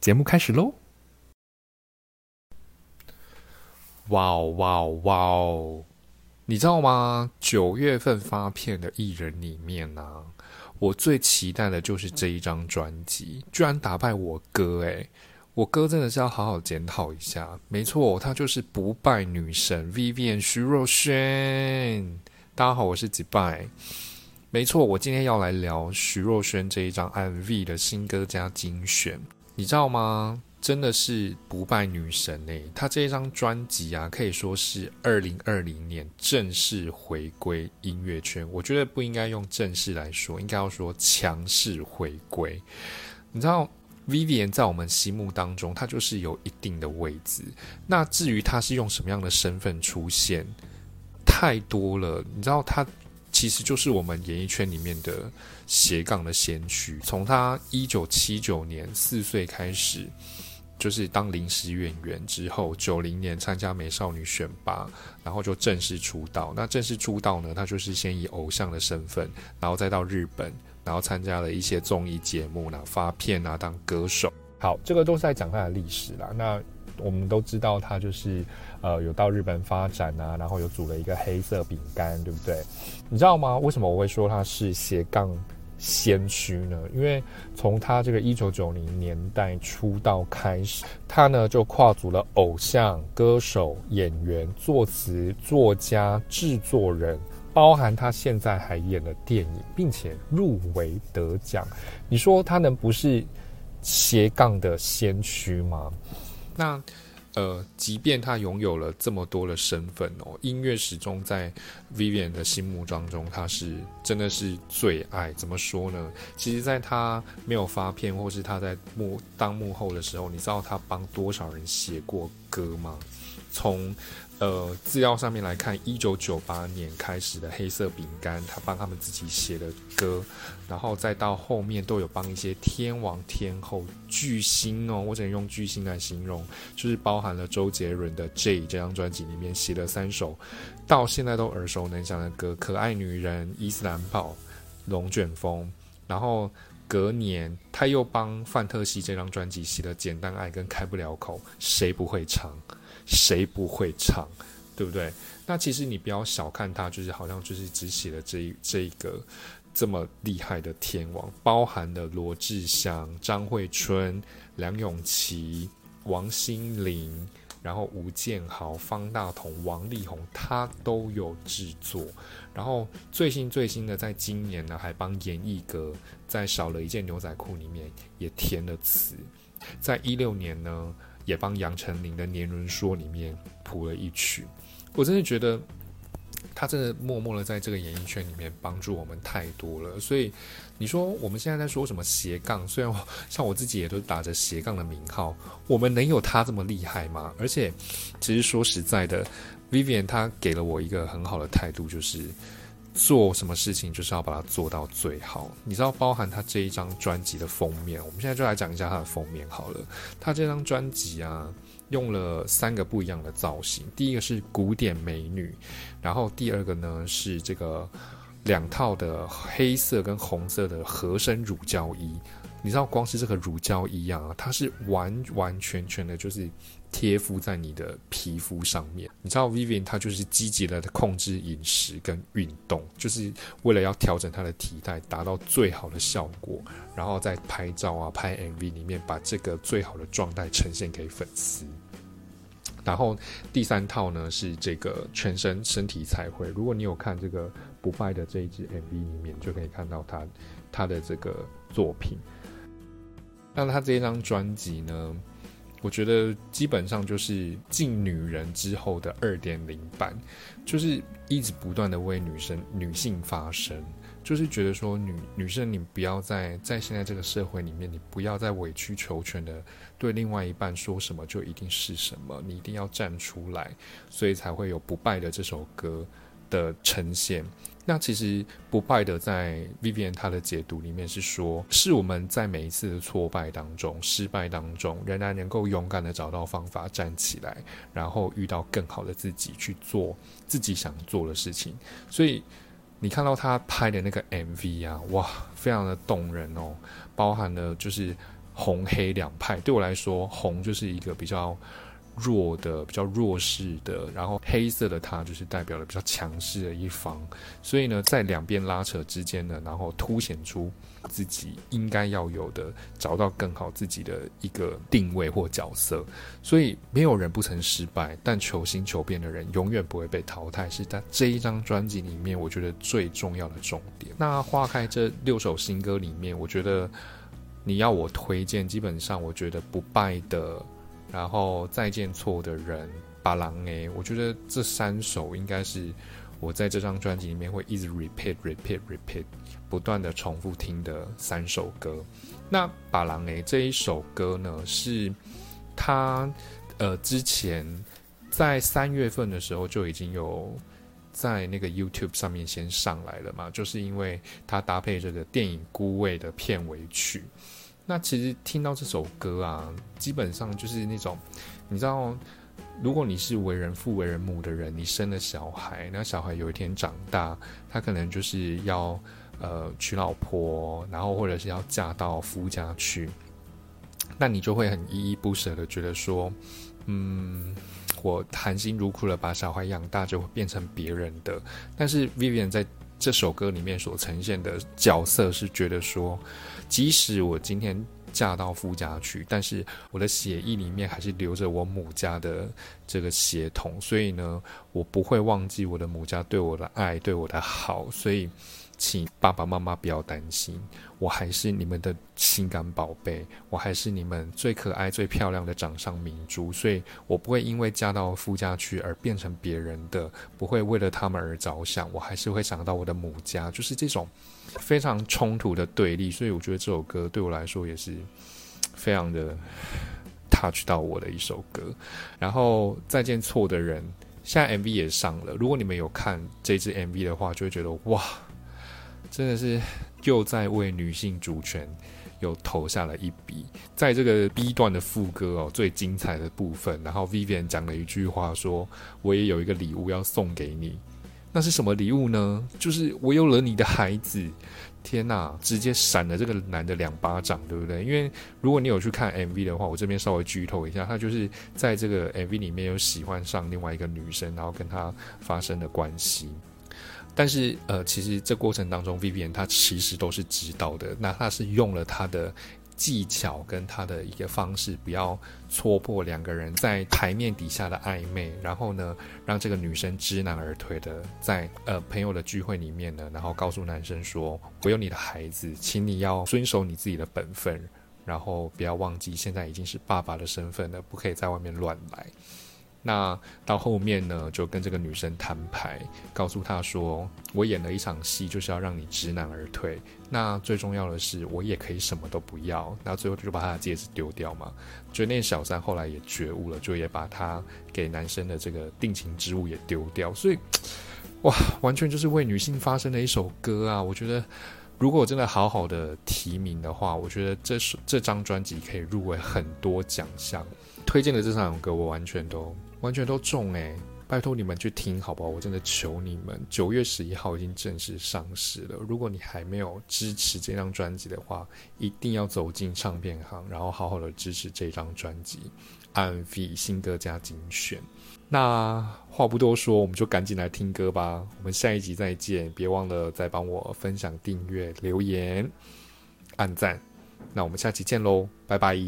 节目开始喽！哇哦哇哦哇哦！你知道吗？九月份发片的艺人里面呢，我最期待的就是这一张专辑，居然打败我哥！诶，我哥真的是要好好检讨一下。没错，他就是不败女神 Vivian 徐若瑄。大家好，我是几拜。没错，我今天要来聊徐若瑄这一张 MV 的新歌加精选。你知道吗？真的是不败女神诶！她这一张专辑啊，可以说是二零二零年正式回归音乐圈。我觉得不应该用正式来说，应该要说强势回归。你知道，Vivian 在我们心目当中，她就是有一定的位置。那至于她是用什么样的身份出现，太多了。你知道，她其实就是我们演艺圈里面的斜杠的先驱。从她一九七九年四岁开始。就是当临时演员之后，九零年参加美少女选拔，然后就正式出道。那正式出道呢，他就是先以偶像的身份，然后再到日本，然后参加了一些综艺节目，然后发片啊，当歌手。好，这个都是在讲他的历史啦。那我们都知道，他就是呃有到日本发展啊，然后有组了一个黑色饼干，对不对？你知道吗？为什么我会说他是斜杠？先驱呢？因为从他这个一九九零年代出道开始，他呢就跨足了偶像、歌手、演员、作词、作家、制作人，包含他现在还演了电影，并且入围得奖。你说他能不是斜杠的先驱吗？那？呃，即便他拥有了这么多的身份哦，音乐始终在 Vivian 的心目当中，他是真的是最爱。怎么说呢？其实，在他没有发片，或是他在幕当幕后的时候，你知道他帮多少人写过歌吗？从呃，资料上面来看，一九九八年开始的黑色饼干，他帮他们自己写的歌，然后再到后面都有帮一些天王天后巨星哦，我只能用巨星来形容，就是包含了周杰伦的《J》这张专辑里面写了三首到现在都耳熟能详的歌，《可爱女人》、《伊斯兰堡》、《龙卷风》，然后隔年他又帮范特西这张专辑写了《简单爱》跟《开不了口》，谁不会唱？谁不会唱，对不对？那其实你不要小看他，就是好像就是只写了这一这一个这么厉害的天王，包含了罗志祥、张惠春、梁咏琪、王心凌，然后吴建豪、方大同、王力宏，他都有制作。然后最新最新的，在今年呢，还帮严艺格在少了一件牛仔裤里面也填了词。在一六年呢。也帮杨丞琳的《年轮说》里面谱了一曲，我真的觉得他真的默默的在这个演艺圈里面帮助我们太多了。所以你说我们现在在说什么斜杠？虽然像我自己也都打着斜杠的名号，我们能有他这么厉害吗？而且，其实说实在的，Vivian 他给了我一个很好的态度，就是。做什么事情就是要把它做到最好。你知道，包含他这一张专辑的封面，我们现在就来讲一下他的封面好了。他这张专辑啊，用了三个不一样的造型。第一个是古典美女，然后第二个呢是这个两套的黑色跟红色的合身乳胶衣。你知道，光是这个乳胶一样啊，它是完完全全的，就是。贴敷在你的皮肤上面，你知道 Vivian 她就是积极的控制饮食跟运动，就是为了要调整她的体态，达到最好的效果，然后在拍照啊、拍 MV 里面把这个最好的状态呈现给粉丝。然后第三套呢是这个全身身体彩绘，如果你有看这个不败的这一支 MV 里面，就可以看到他他的这个作品。那他这一张专辑呢？我觉得基本上就是进女人之后的二点零版，就是一直不断的为女生、女性发声，就是觉得说女女生你不要在在现在这个社会里面，你不要再委曲求全的对另外一半说什么就一定是什么，你一定要站出来，所以才会有不败的这首歌，的呈现。那其实不败的在 Vivian 他的解读里面是说，是我们在每一次的挫败当中、失败当中，仍然能够勇敢的找到方法站起来，然后遇到更好的自己去做自己想做的事情。所以你看到他拍的那个 MV 啊，哇，非常的动人哦，包含了就是红黑两派。对我来说，红就是一个比较。弱的比较弱势的，然后黑色的它就是代表了比较强势的一方，所以呢，在两边拉扯之间呢，然后凸显出自己应该要有的，找到更好自己的一个定位或角色。所以没有人不曾失败，但求新求变的人永远不会被淘汰，是在这一张专辑里面我觉得最重要的重点。那花开这六首新歌里面，我觉得你要我推荐，基本上我觉得不败的。然后再见错的人，巴郎诶，我觉得这三首应该是我在这张专辑里面会一直 repeat repeat repeat 不断的重复听的三首歌。那巴郎诶这一首歌呢，是他呃之前在三月份的时候就已经有在那个 YouTube 上面先上来了嘛，就是因为他搭配这个电影《孤味》的片尾曲。那其实听到这首歌啊，基本上就是那种，你知道，如果你是为人父为人母的人，你生了小孩，那小孩有一天长大，他可能就是要呃娶老婆，然后或者是要嫁到夫家去，那你就会很依依不舍的觉得说，嗯，我含辛茹苦的把小孩养大，就会变成别人的。但是 Vivian 在这首歌里面所呈现的角色是觉得说。即使我今天嫁到夫家去，但是我的血液里面还是留着我母家的这个血统，所以呢，我不会忘记我的母家对我的爱，对我的好，所以。请爸爸妈妈不要担心，我还是你们的心肝宝贝，我还是你们最可爱、最漂亮的掌上明珠，所以我不会因为嫁到夫家去而变成别人的，不会为了他们而着想，我还是会想到我的母家，就是这种非常冲突的对立，所以我觉得这首歌对我来说也是非常的 touch 到我的一首歌。然后再见错的人，现在 MV 也上了，如果你们有看这支 MV 的话，就会觉得哇。真的是又在为女性主权又投下了一笔，在这个 B 段的副歌哦最精彩的部分，然后 Vivian 讲了一句话，说我也有一个礼物要送给你，那是什么礼物呢？就是我有了你的孩子。天呐，直接闪了这个男的两巴掌，对不对？因为如果你有去看 MV 的话，我这边稍微剧透一下，他就是在这个 MV 里面有喜欢上另外一个女生，然后跟他发生了关系。但是，呃，其实这过程当中，Vivian 他其实都是知道的。那他是用了他的技巧跟他的一个方式，不要戳破两个人在台面底下的暧昧，然后呢，让这个女生知难而退的，在呃朋友的聚会里面呢，然后告诉男生说：“我有你的孩子，请你要遵守你自己的本分，然后不要忘记现在已经是爸爸的身份了，不可以在外面乱来。”那到后面呢，就跟这个女生摊牌，告诉她说：“我演了一场戏，就是要让你知难而退。那最重要的是，我也可以什么都不要。那最后就把她的戒指丢掉嘛。就那小三后来也觉悟了，就也把她给男生的这个定情之物也丢掉。所以，哇，完全就是为女性发声的一首歌啊！我觉得，如果真的好好的提名的话，我觉得这首这张专辑可以入围很多奖项。推荐的这三首歌，我完全都。完全都中诶，拜托你们去听好不好？我真的求你们，九月十一号已经正式上市了。如果你还没有支持这张专辑的话，一定要走进唱片行，然后好好的支持这张专辑《MV 新歌加精选》。那话不多说，我们就赶紧来听歌吧。我们下一集再见，别忘了再帮我分享、订阅、留言、按赞。那我们下期见喽，拜拜。